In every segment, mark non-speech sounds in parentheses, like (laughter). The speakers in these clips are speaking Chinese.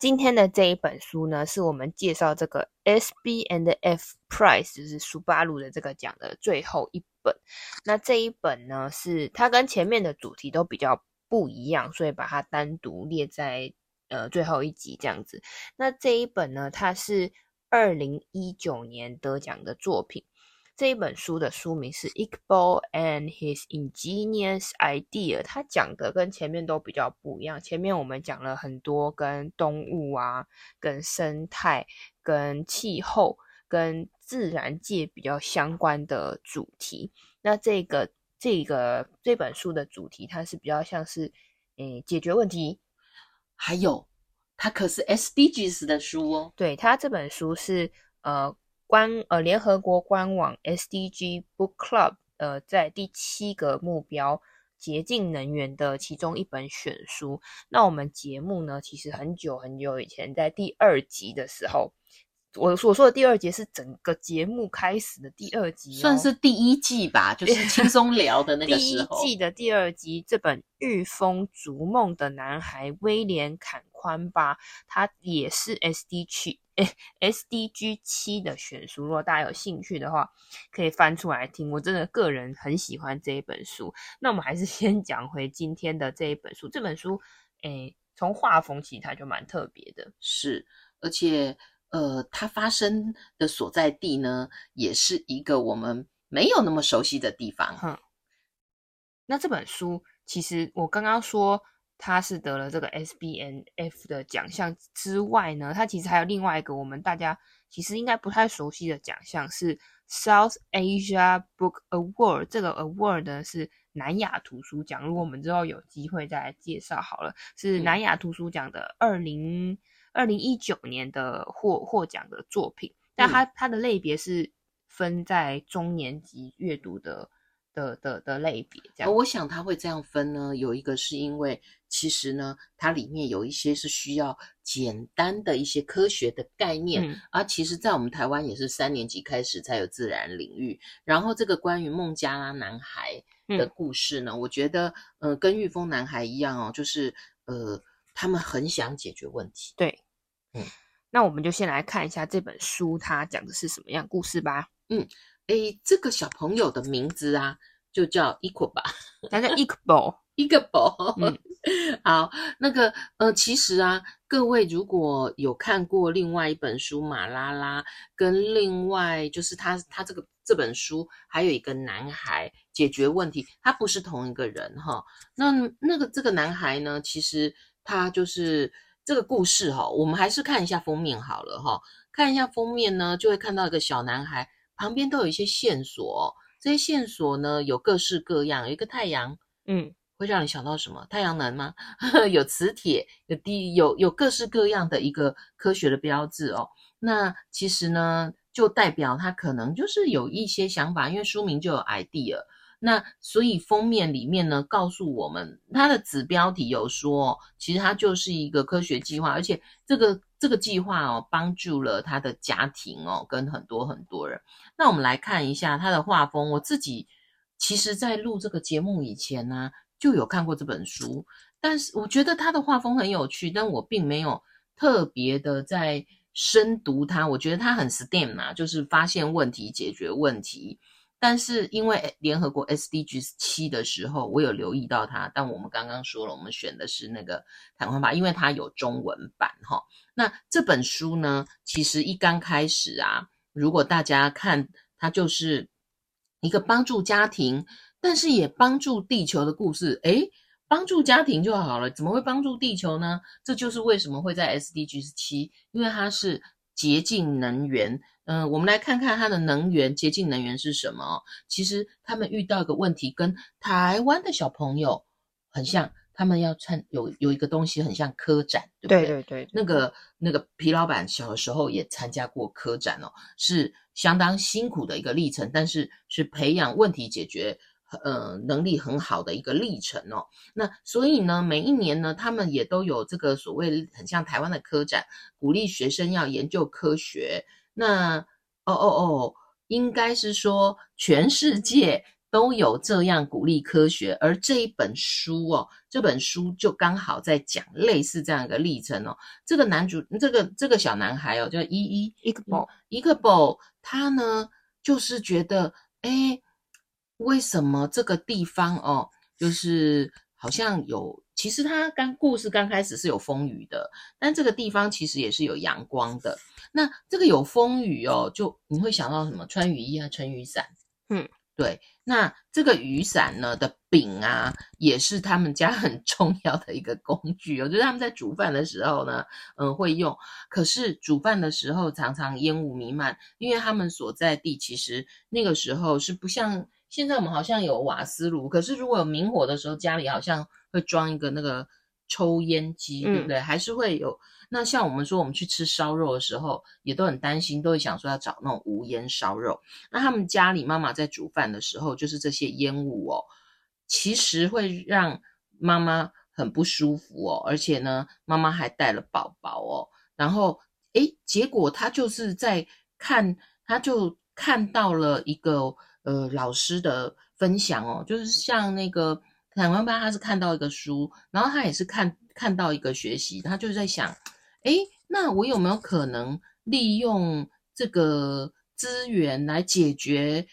今天的这一本书呢，是我们介绍这个 S B and F Prize，就是苏巴鲁的这个奖的最后一本。那这一本呢，是它跟前面的主题都比较不一样，所以把它单独列在呃最后一集这样子。那这一本呢，它是二零一九年得奖的作品。这一本书的书名是《Iqbal and His Ingenious Idea》，它讲的跟前面都比较不一样。前面我们讲了很多跟动物啊、跟生态、跟气候、跟自然界比较相关的主题。那这个这个这本书的主题，它是比较像是诶解决问题，还有它可是 SDGs 的书哦。对，它这本书是呃。官呃，联合国官网 SDG Book Club 呃，在第七个目标洁净能源的其中一本选书。那我们节目呢，其实很久很久以前，在第二集的时候，我所说的第二集是整个节目开始的第二集，算是第一季吧，就是 (laughs) 轻松聊的那个时候。第一季的第二集，这本《御风逐梦的男孩》威廉坎宽巴，他也是 SDG。SDG 七的选书，如果大家有兴趣的话，可以翻出来听。我真的个人很喜欢这一本书。那我们还是 (laughs) 先讲回今天的这一本书。这本书，诶，从画风其实，它就蛮特别的。是，而且，呃，它发生的所在地呢，也是一个我们没有那么熟悉的地方。哼。那这本书，其实我刚刚说。他是得了这个 SBNF 的奖项之外呢，他其实还有另外一个我们大家其实应该不太熟悉的奖项，是 South Asia Book Award。这个 award 呢是南亚图书奖，如果我们之后有机会再来介绍好了，是南亚图书奖的二零二零一九年的获获奖的作品。但它它的类别是分在中年级阅读的。的的的类别，这样，我想他会这样分呢。有一个是因为，其实呢，它里面有一些是需要简单的一些科学的概念，嗯、而其实，在我们台湾也是三年级开始才有自然领域。然后，这个关于孟加拉男孩的故事呢，嗯、我觉得，呃，跟玉峰男孩一样哦，就是呃，他们很想解决问题。对，嗯，那我们就先来看一下这本书，它讲的是什么样故事吧。嗯。诶，这个小朋友的名字啊，就叫 Iqbal 吧，他叫 Iqbal，Iqbal。嗯，(laughs) 好，那个呃，其实啊，各位如果有看过另外一本书《马拉拉》，跟另外就是他他这个这本书还有一个男孩解决问题，他不是同一个人哈。那那个这个男孩呢，其实他就是这个故事哈，我们还是看一下封面好了哈。看一下封面呢，就会看到一个小男孩。旁边都有一些线索，这些线索呢，有各式各样，有一个太阳，嗯，会让你想到什么？太阳能吗？(laughs) 有磁铁，有地，有有各式各样的一个科学的标志哦。那其实呢，就代表他可能就是有一些想法，因为书名就有 idea。那所以封面里面呢，告诉我们它的子标题有说，其实它就是一个科学计划，而且这个这个计划哦，帮助了他的家庭哦，跟很多很多人。那我们来看一下他的画风，我自己其实在录这个节目以前呢，就有看过这本书，但是我觉得他的画风很有趣，但我并没有特别的在深读它。我觉得他很 STEM 啊，就是发现问题，解决问题。但是因为联合国 SDGs 七的时候，我有留意到它。但我们刚刚说了，我们选的是那个谈话吧，因为它有中文版哈。那这本书呢，其实一刚开始啊，如果大家看，它就是一个帮助家庭，但是也帮助地球的故事。诶，帮助家庭就好了，怎么会帮助地球呢？这就是为什么会在 SDGs 七，因为它是洁净能源。嗯、呃，我们来看看它的能源，洁净能源是什么？其实他们遇到一个问题，跟台湾的小朋友很像。他们要参有有一个东西很像科展，对不对？对对对，那个那个皮老板小的时候也参加过科展哦，是相当辛苦的一个历程，但是是培养问题解决呃能力很好的一个历程哦。那所以呢，每一年呢，他们也都有这个所谓很像台湾的科展，鼓励学生要研究科学。那哦哦哦，应该是说全世界。都有这样鼓励科学，而这一本书哦，这本书就刚好在讲类似这样一个历程哦。这个男主，这个这个小男孩哦，叫依依，伊克宝，伊克宝，他呢就是觉得，诶，为什么这个地方哦，就是好像有，其实它刚故事刚开始是有风雨的，但这个地方其实也是有阳光的。那这个有风雨哦，就你会想到什么？穿雨衣啊，撑雨伞，嗯。(laughs) 对，那这个雨伞呢的柄啊，也是他们家很 (laughs) 重要的一个工具哦。就是他们在煮饭的时候呢，嗯，会用。可是煮饭的时候常常烟雾弥漫，因为他们所在地其实那个时候是不像现在我们好像有瓦斯炉，可是如果有明火的时候，家里好像会装一个那个抽烟机，对不对？嗯、还是会有。那像我们说，我们去吃烧肉的时候，也都很担心，都会想说要找那种无烟烧肉。那他们家里妈妈在煮饭的时候，就是这些烟雾哦，其实会让妈妈很不舒服哦。而且呢，妈妈还带了宝宝哦。然后，诶，结果他就是在看，他就看到了一个呃老师的分享哦，就是像那个台湾爸，他是看到一个书，然后他也是看看到一个学习，他就在想。哎，那我有没有可能利用这个资源来解决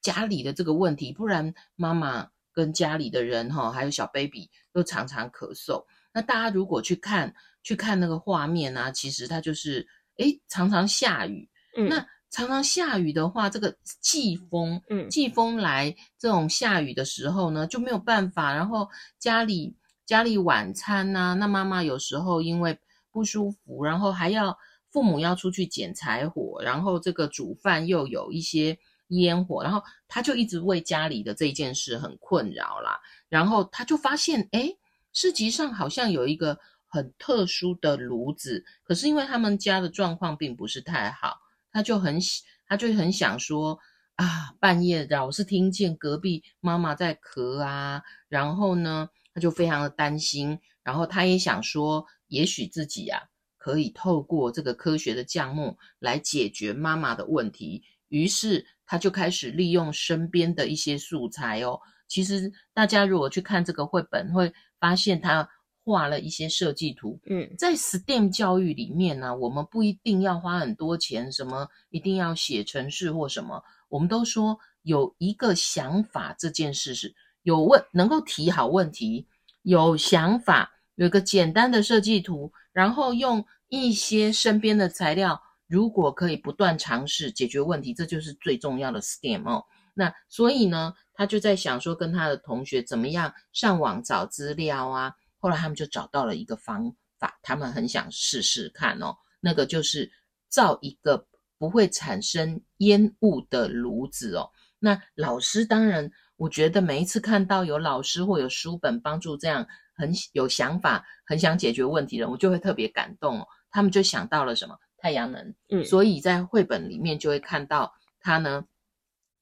家里的这个问题？不然妈妈跟家里的人哈，还有小 baby 都常常咳嗽。那大家如果去看去看那个画面啊，其实它就是哎，常常下雨。嗯，那常常下雨的话，这个季风，嗯，季风来这种下雨的时候呢，就没有办法。然后家里家里晚餐呐，那妈妈有时候因为不舒服，然后还要父母要出去捡柴火，然后这个煮饭又有一些烟火，然后他就一直为家里的这件事很困扰啦。然后他就发现，哎，市集上好像有一个很特殊的炉子，可是因为他们家的状况并不是太好，他就很他就很想说啊，半夜老是听见隔壁妈妈在咳啊，然后呢，他就非常的担心，然后他也想说。也许自己啊，可以透过这个科学的项目来解决妈妈的问题。于是他就开始利用身边的一些素材哦。其实大家如果去看这个绘本，会发现他画了一些设计图。嗯，在 STEM 教育里面呢，我们不一定要花很多钱，什么一定要写程式或什么。我们都说有一个想法，这件事是有问，能够提好问题，有想法。有一个简单的设计图，然后用一些身边的材料，如果可以不断尝试解决问题，这就是最重要的 STEM 哦。那所以呢，他就在想说，跟他的同学怎么样上网找资料啊。后来他们就找到了一个方法，他们很想试试看哦。那个就是造一个不会产生烟雾的炉子哦。那老师当然，我觉得每一次看到有老师或有书本帮助这样。很有想法，很想解决问题的人，我就会特别感动哦。他们就想到了什么太阳能，嗯，所以在绘本里面就会看到他呢，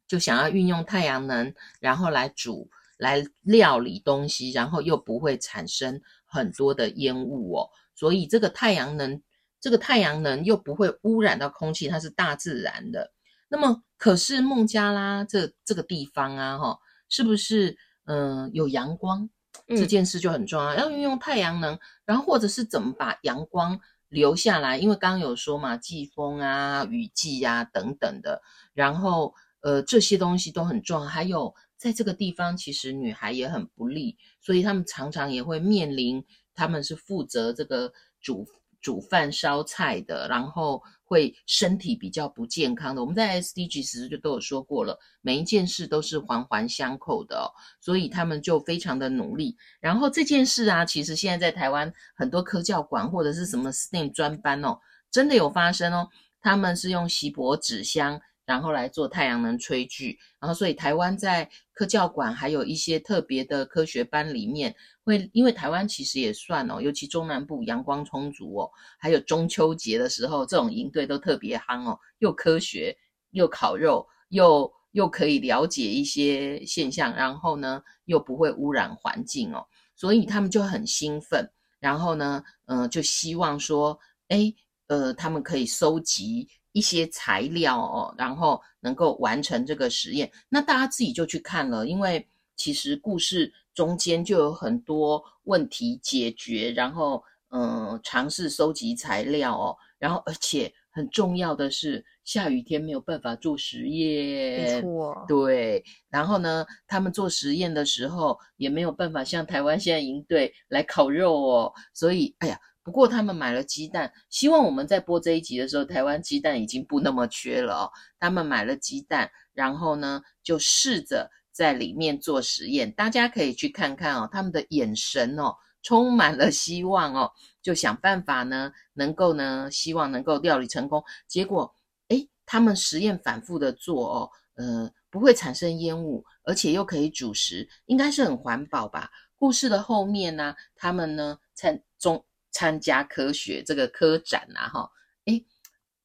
就想要运用太阳能，然后来煮、来料理东西，然后又不会产生很多的烟雾哦。所以这个太阳能，这个太阳能又不会污染到空气，它是大自然的。那么，可是孟加拉这这个地方啊，哈，是不是嗯、呃、有阳光？这件事就很重要，要运用太阳能，然后或者是怎么把阳光留下来？因为刚刚有说嘛，季风啊、雨季啊等等的，然后呃这些东西都很重要。还有在这个地方，其实女孩也很不利，所以他们常常也会面临，他们是负责这个煮煮饭烧菜的，然后。会身体比较不健康的，我们在 SDG 其实就都有说过了，每一件事都是环环相扣的，所以他们就非常的努力。然后这件事啊，其实现在在台湾很多科教馆或者是什么 STEM 专班哦，真的有发生哦。他们是用锡箔纸箱然后来做太阳能炊具，然后所以台湾在科教馆还有一些特别的科学班里面，会因为台湾其实也算哦，尤其中南部阳光充足哦，还有中秋节的时候，这种营队都特别夯哦，又科学又烤肉，又又可以了解一些现象，然后呢又不会污染环境哦，所以他们就很兴奋，然后呢，嗯、就希望说，诶，呃，他们可以收集。一些材料哦，然后能够完成这个实验，那大家自己就去看了，因为其实故事中间就有很多问题解决，然后嗯，尝试收集材料哦，然后而且很重要的是，下雨天没有办法做实验，没错，对，然后呢，他们做实验的时候也没有办法像台湾现在营队来烤肉哦，所以哎呀。不过他们买了鸡蛋，希望我们在播这一集的时候，台湾鸡蛋已经不那么缺了哦。他们买了鸡蛋，然后呢，就试着在里面做实验。大家可以去看看哦，他们的眼神哦，充满了希望哦，就想办法呢，能够呢，希望能够料理成功。结果，诶，他们实验反复的做哦，呃，不会产生烟雾，而且又可以煮食，应该是很环保吧？故事的后面呢，他们呢，在中。参加科学这个科展啊，哈，诶，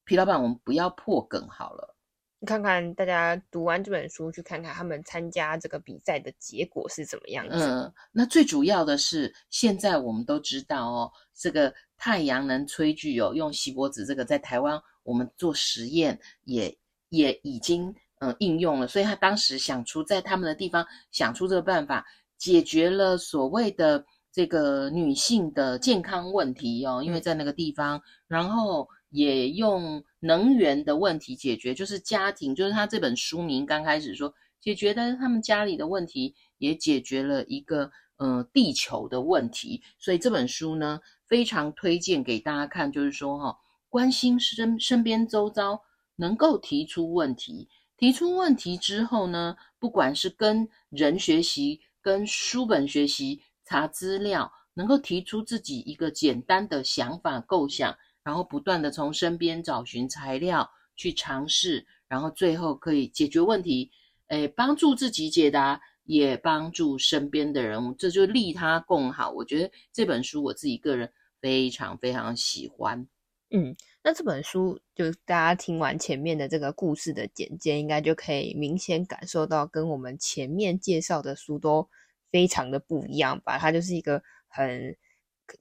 皮老板，我们不要破梗好了。你看看大家读完这本书，去看看他们参加这个比赛的结果是怎么样子。嗯，那最主要的是，现在我们都知道哦，这个太阳能炊具哦，用锡箔纸这个在台湾我们做实验也也已经嗯应用了，所以他当时想出在他们的地方想出这个办法，解决了所谓的。这个女性的健康问题哦，因为在那个地方，然后也用能源的问题解决，就是家庭，就是他这本书名刚开始说解决的他们家里的问题，也解决了一个呃地球的问题，所以这本书呢非常推荐给大家看，就是说哈、哦，关心身身边周遭，能够提出问题，提出问题之后呢，不管是跟人学习，跟书本学习。查资料，能够提出自己一个简单的想法构想，然后不断的从身边找寻材料去尝试，然后最后可以解决问题，诶，帮助自己解答，也帮助身边的人，这就利他共好。我觉得这本书我自己个人非常非常喜欢。嗯，那这本书就大家听完前面的这个故事的简介，应该就可以明显感受到跟我们前面介绍的书都。非常的不一样吧，它就是一个很，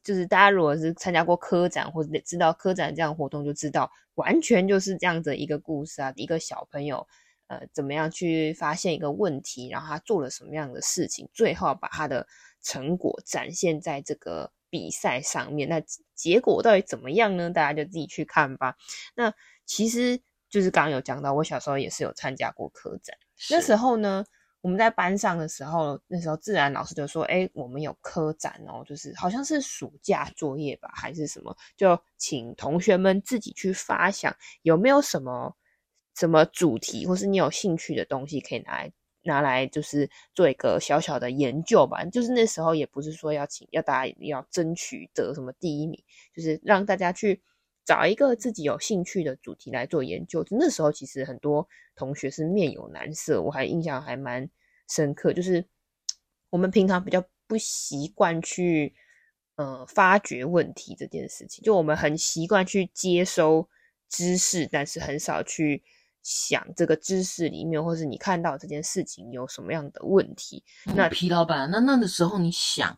就是大家如果是参加过科展或者知道科展这样的活动，就知道完全就是这样的一个故事啊，一个小朋友呃怎么样去发现一个问题，然后他做了什么样的事情，最后把他的成果展现在这个比赛上面，那结果到底怎么样呢？大家就自己去看吧。那其实就是刚刚有讲到，我小时候也是有参加过科展，那时候呢。我们在班上的时候，那时候自然老师就说：“哎，我们有科展哦，就是好像是暑假作业吧，还是什么？就请同学们自己去发想，有没有什么什么主题，或是你有兴趣的东西，可以拿来拿来，就是做一个小小的研究吧。就是那时候也不是说要请要大家要争取得什么第一名，就是让大家去。”找一个自己有兴趣的主题来做研究。那时候其实很多同学是面有难色，我还印象还蛮深刻。就是我们平常比较不习惯去呃发掘问题这件事情，就我们很习惯去接收知识，但是很少去想这个知识里面，或是你看到这件事情有什么样的问题。嗯、那皮老板，那那个时候你想？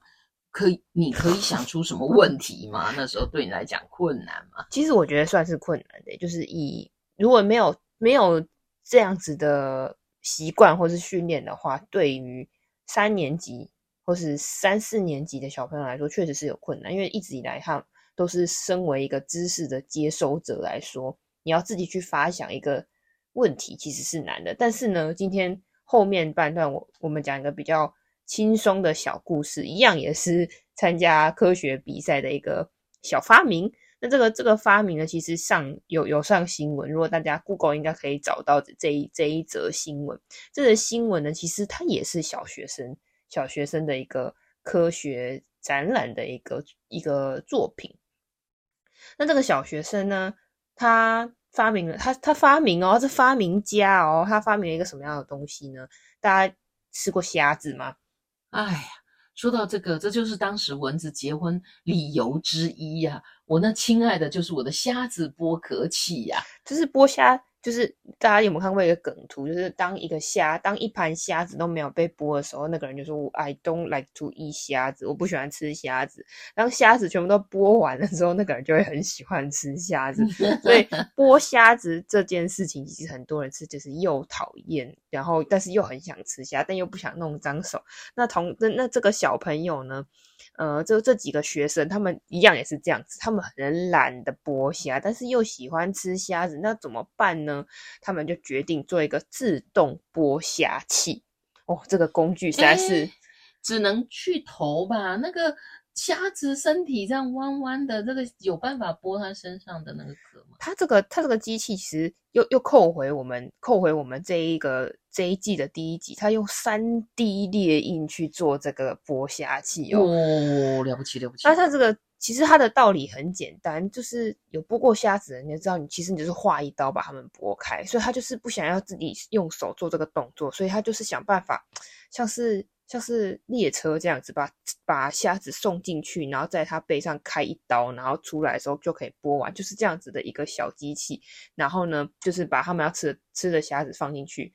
可以，你可以想出什么问题吗？那时候对你来讲困难吗？其实我觉得算是困难的，就是以如果没有没有这样子的习惯或是训练的话，对于三年级或是三四年级的小朋友来说，确实是有困难。因为一直以来，他都是身为一个知识的接收者来说，你要自己去发想一个问题，其实是难的。但是呢，今天后面半段我我们讲一个比较。轻松的小故事，一样也是参加科学比赛的一个小发明。那这个这个发明呢，其实上有有上新闻。如果大家 Google 应该可以找到这一这一则新闻。这个新闻呢，其实它也是小学生小学生的一个科学展览的一个一个作品。那这个小学生呢，他发明了，他他发明哦，他是发明家哦，他发明了一个什么样的东西呢？大家吃过虾子吗？哎呀，说到这个，这就是当时蚊子结婚理由之一呀、我那亲爱的就是我的虾子剥壳器呀、啊，就是剥虾。就是大家有没有看过一个梗图？就是当一个虾，当一盘虾子都没有被剥的时候，那个人就说：“I don't like to eat 虾子，我不喜欢吃虾子。”当虾子全部都剥完了之后，那个人就会很喜欢吃虾子。所以 (laughs) 剥虾子这件事情，其实很多人是就是又讨厌，然后但是又很想吃虾，但又不想弄脏手。那同那那这个小朋友呢？呃，就这几个学生，他们一样也是这样子，他们很懒得剥虾，但是又喜欢吃虾子，那怎么办呢？他们就决定做一个自动剥虾器。哦，这个工具实在是只能去头吧？那个。虾子身体这样弯弯的，这个有办法剥它身上的那个壳吗？它这个它这个机器其实又又扣回我们扣回我们这一个这一季的第一集，它用三 D 列印去做这个剥虾器哦，哦，了不起了不起！那它这个其实它的道理很简单，就是有剥过虾子的人就知道，你其实你就是划一刀把它们剥开，所以他就是不想要自己用手做这个动作，所以他就是想办法像是。像是列车这样子把，把虾子送进去，然后在它背上开一刀，然后出来的时候就可以剥完，就是这样子的一个小机器。然后呢，就是把他们要吃的吃的虾子放进去，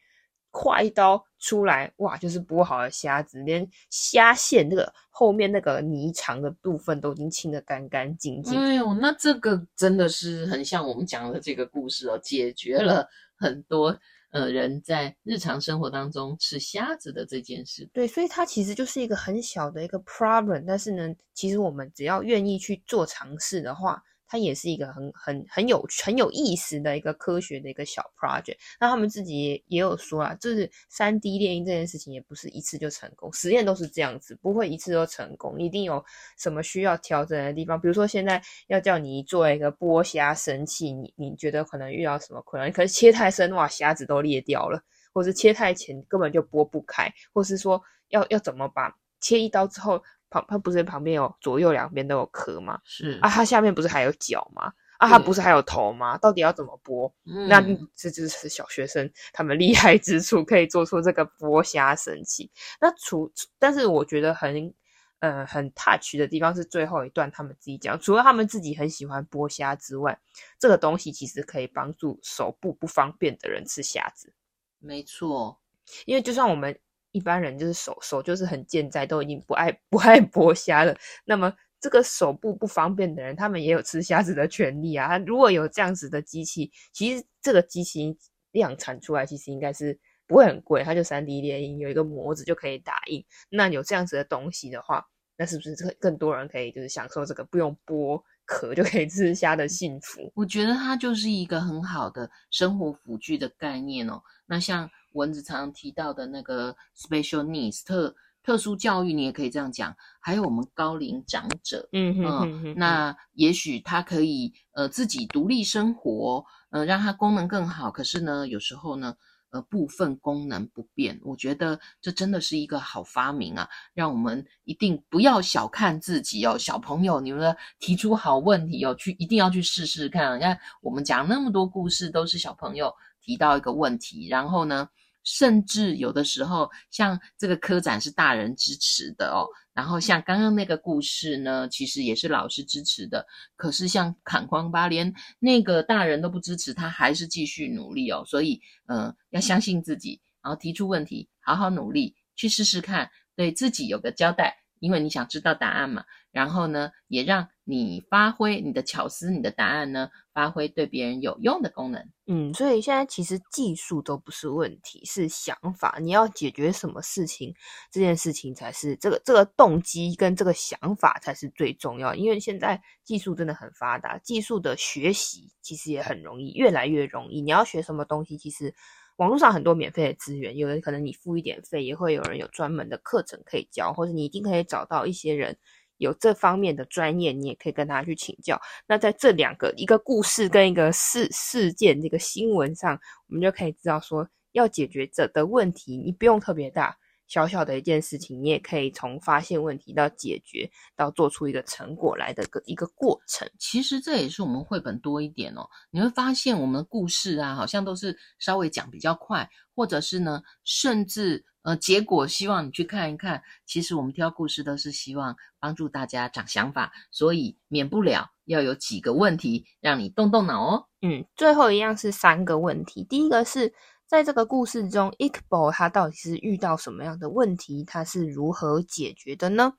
划一刀出来，哇，就是剥好的虾子，连虾线那个后面那个泥肠的部分都已经清得干干净净。哎呦，那这个真的是很像我们讲的这个故事哦，解决了很多。呃，人在日常生活当中吃虾子的这件事，对，所以它其实就是一个很小的一个 problem，但是呢，其实我们只要愿意去做尝试的话。它也是一个很很很有很有意思的一个科学的一个小 project。那他们自己也也有说啊，就是三 D 猎鹰这件事情也不是一次就成功，实验都是这样子，不会一次都成功，一定有什么需要调整的地方。比如说现在要叫你做一个剥虾神器，你你觉得可能遇到什么困难？可是切太深，哇，虾子都裂掉了；或是切太浅，根本就剥不开；或是说要要怎么把切一刀之后。旁它不是旁边有左右两边都有壳吗？是啊，它下面不是还有脚吗？啊，它不是还有头吗？到底要怎么剥？嗯，那这就是小学生他们厉害之处，可以做出这个剥虾神器。那除，但是我觉得很呃很 touch 的地方是最后一段，他们自己讲，除了他们自己很喜欢剥虾之外，这个东西其实可以帮助手部不方便的人吃虾子。没错，因为就算我们。一般人就是手手就是很健在，都已经不爱 (laughs) 不爱剥虾了。那么这个手部不方便的人，他们也有吃虾子的权利啊。如果有这样子的机器，其实这个机器量产出来，其实应该是不会很贵，它就 3D 列印，有一个模子就可以打印。那有这样子的东西的话，那是不是更多人可以就是享受这个不用剥壳就可以吃虾的幸福？我觉得它就是一个很好的生活辅具的概念哦。那像。蚊子常常提到的那个 special needs 特特殊教育，你也可以这样讲。还有我们高龄长者，嗯哼哼哼哼，那也许他可以呃自己独立生活，呃让他功能更好。可是呢，有时候呢，呃部分功能不变。我觉得这真的是一个好发明啊！让我们一定不要小看自己哦，小朋友，你们提出好问题哦，去一定要去试试看。你看我们讲那么多故事，都是小朋友提到一个问题，然后呢，甚至有的时候，像这个科展是大人支持的哦，然后像刚刚那个故事呢，其实也是老师支持的。可是像砍光巴连那个大人都不支持，他还是继续努力哦。所以，嗯、要相信自己，然后提出问题，好好努力去试试看，对自己有个交代，因为你想知道答案嘛。然后呢，也让你发挥你的巧思，你的答案呢，发挥对别人有用的功能。嗯，所以现在其实技术都不是问题，是想法。你要解决什么事情，这件事情才是这个这个动机跟这个想法才是最重要。因为现在技术真的很发达，技术的学习其实也很容易，越来越容易。你要学什么东西，其实网络上很多免费的资源，有的可能你付一点费，也会有人有专门的课程可以教，或者你一定可以找到一些人。有这方面的专业，你也可以跟他去请教。那在这两个一个故事跟一个事事件这个新闻上，我们就可以知道说，要解决这的问题，你不用特别大，小小的一件事情，你也可以从发现问题到解决，到做出一个成果来的个一个过程。其实这也是我们绘本多一点哦。你会发现我们的故事啊，好像都是稍微讲比较快，或者是呢，甚至呃，结果希望你去看一看。其实我们挑故事都是希望帮助大家长想法，所以免不了要有几个问题让你动动脑哦。嗯，最后一样是三个问题。第一个是。在这个故事中，Iqbal 他到底是遇到什么样的问题？他是如何解决的呢？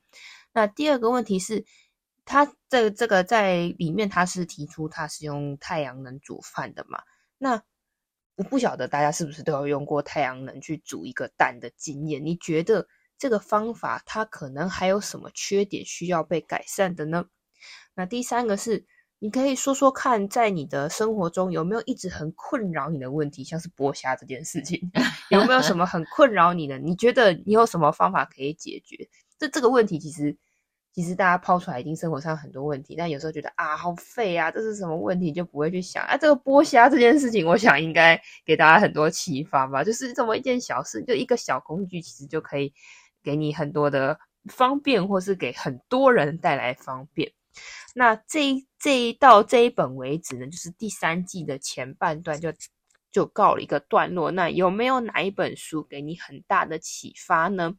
那第二个问题是，他这这个在里面他是提出他是用太阳能煮饭的嘛？那我不晓得大家是不是都有用过太阳能去煮一个蛋的经验？你觉得这个方法它可能还有什么缺点需要被改善的呢？那第三个是。你可以说说看，在你的生活中有没有一直很困扰你的问题，像是剥虾这件事情，(laughs) 有没有什么很困扰你的？你觉得你有什么方法可以解决？这这个问题其实，其实大家抛出来，已经生活上很多问题，但有时候觉得啊，好废啊，这是什么问题，就不会去想啊。这个剥虾这件事情，我想应该给大家很多启发吧。就是这么一件小事，就一个小工具，其实就可以给你很多的方便，或是给很多人带来方便。那这一这一到这一本为止呢，就是第三季的前半段就就告了一个段落。那有没有哪一本书给你很大的启发呢？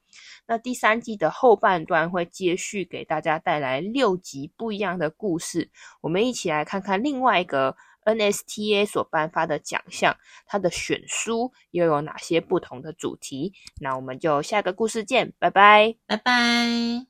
那第三季的后半段会接续给大家带来六集不一样的故事。我们一起来看看另外一个 NSTA 所颁发的奖项，它的选书又有哪些不同的主题？那我们就下个故事见，拜拜，拜拜。